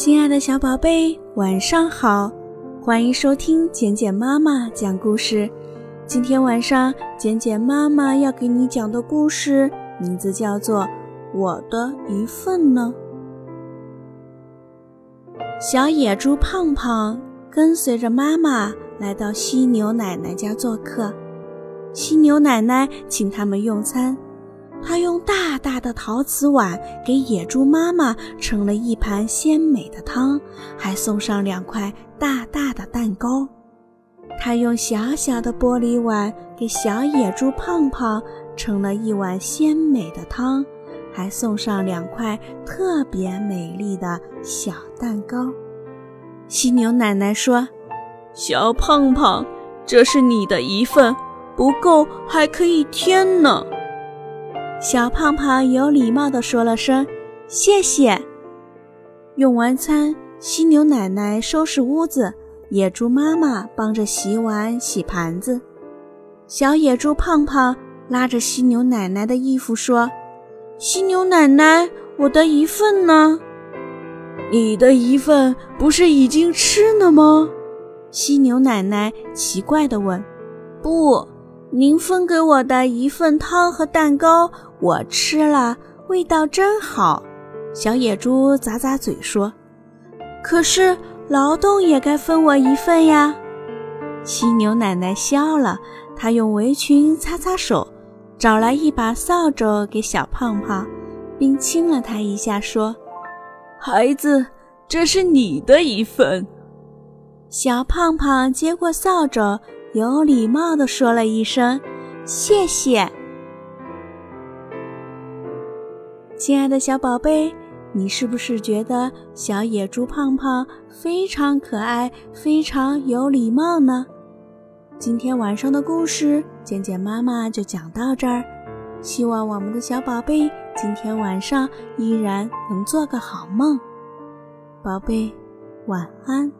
亲爱的小宝贝，晚上好！欢迎收听简简妈妈讲故事。今天晚上，简简妈妈要给你讲的故事名字叫做《我的一份呢》。小野猪胖胖跟随着妈妈来到犀牛奶奶家做客，犀牛奶奶请他们用餐。他用大大的陶瓷碗给野猪妈妈盛了一盘鲜美的汤，还送上两块大大的蛋糕。他用小小的玻璃碗给小野猪胖胖盛了一碗鲜美的汤，还送上两块特别美丽的小蛋糕。犀牛奶奶说：“小胖胖，这是你的一份，不够还可以添呢。”小胖胖有礼貌地说了声“谢谢”。用完餐，犀牛奶奶收拾屋子，野猪妈妈帮着洗碗、洗盘子。小野猪胖胖拉着犀牛奶奶的衣服说：“犀牛奶奶，我的一份呢？你的一份不是已经吃了吗？”犀牛奶奶奇怪地问。“不。”您分给我的一份汤和蛋糕，我吃了，味道真好。小野猪咂咂嘴说：“可是劳动也该分我一份呀。”犀牛奶奶笑了，她用围裙擦擦手，找来一把扫帚给小胖胖，并亲了他一下，说：“孩子，这是你的一份。”小胖胖接过扫帚。有礼貌地说了一声“谢谢”。亲爱的小宝贝，你是不是觉得小野猪胖胖非常可爱、非常有礼貌呢？今天晚上的故事，简简妈妈就讲到这儿。希望我们的小宝贝今天晚上依然能做个好梦。宝贝，晚安。